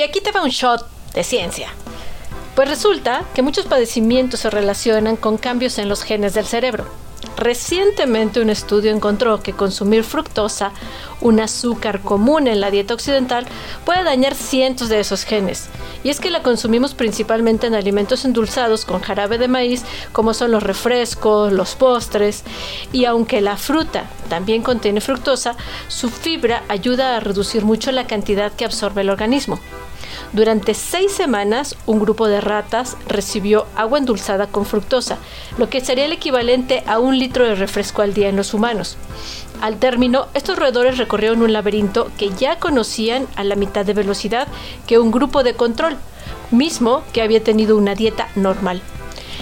Y aquí te va un shot de ciencia. Pues resulta que muchos padecimientos se relacionan con cambios en los genes del cerebro. Recientemente un estudio encontró que consumir fructosa, un azúcar común en la dieta occidental, puede dañar cientos de esos genes. Y es que la consumimos principalmente en alimentos endulzados con jarabe de maíz, como son los refrescos, los postres, y aunque la fruta también contiene fructosa, su fibra ayuda a reducir mucho la cantidad que absorbe el organismo. Durante seis semanas, un grupo de ratas recibió agua endulzada con fructosa, lo que sería el equivalente a un litro de refresco al día en los humanos. Al término, estos roedores recorrieron un laberinto que ya conocían a la mitad de velocidad que un grupo de control, mismo que había tenido una dieta normal.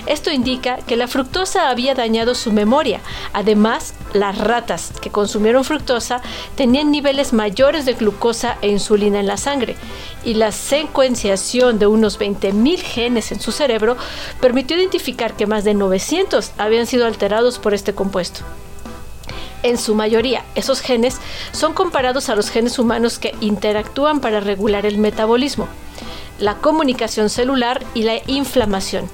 Esto indica que la fructosa había dañado su memoria. Además, las ratas que consumieron fructosa tenían niveles mayores de glucosa e insulina en la sangre y la secuenciación de unos 20.000 genes en su cerebro permitió identificar que más de 900 habían sido alterados por este compuesto. En su mayoría, esos genes son comparados a los genes humanos que interactúan para regular el metabolismo, la comunicación celular y la inflamación,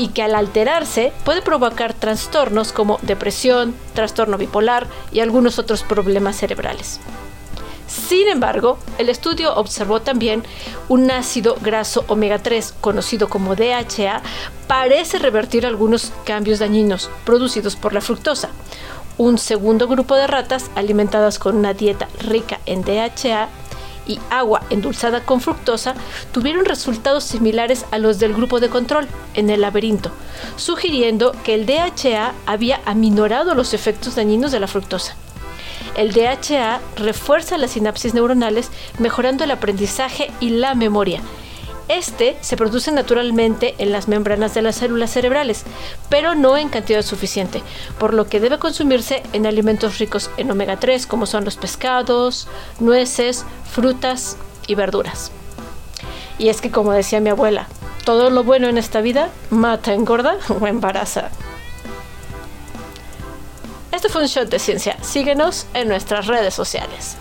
y que al alterarse puede provocar trastornos como depresión, trastorno bipolar y algunos otros problemas cerebrales. Sin embargo, el estudio observó también un ácido graso omega 3, conocido como DHA, parece revertir algunos cambios dañinos producidos por la fructosa. Un segundo grupo de ratas alimentadas con una dieta rica en DHA y agua endulzada con fructosa tuvieron resultados similares a los del grupo de control en el laberinto, sugiriendo que el DHA había aminorado los efectos dañinos de la fructosa. El DHA refuerza las sinapsis neuronales, mejorando el aprendizaje y la memoria, este se produce naturalmente en las membranas de las células cerebrales, pero no en cantidad suficiente, por lo que debe consumirse en alimentos ricos en omega 3 como son los pescados, nueces, frutas y verduras. Y es que como decía mi abuela, todo lo bueno en esta vida mata, engorda o embaraza. Este fue un shot de ciencia. Síguenos en nuestras redes sociales.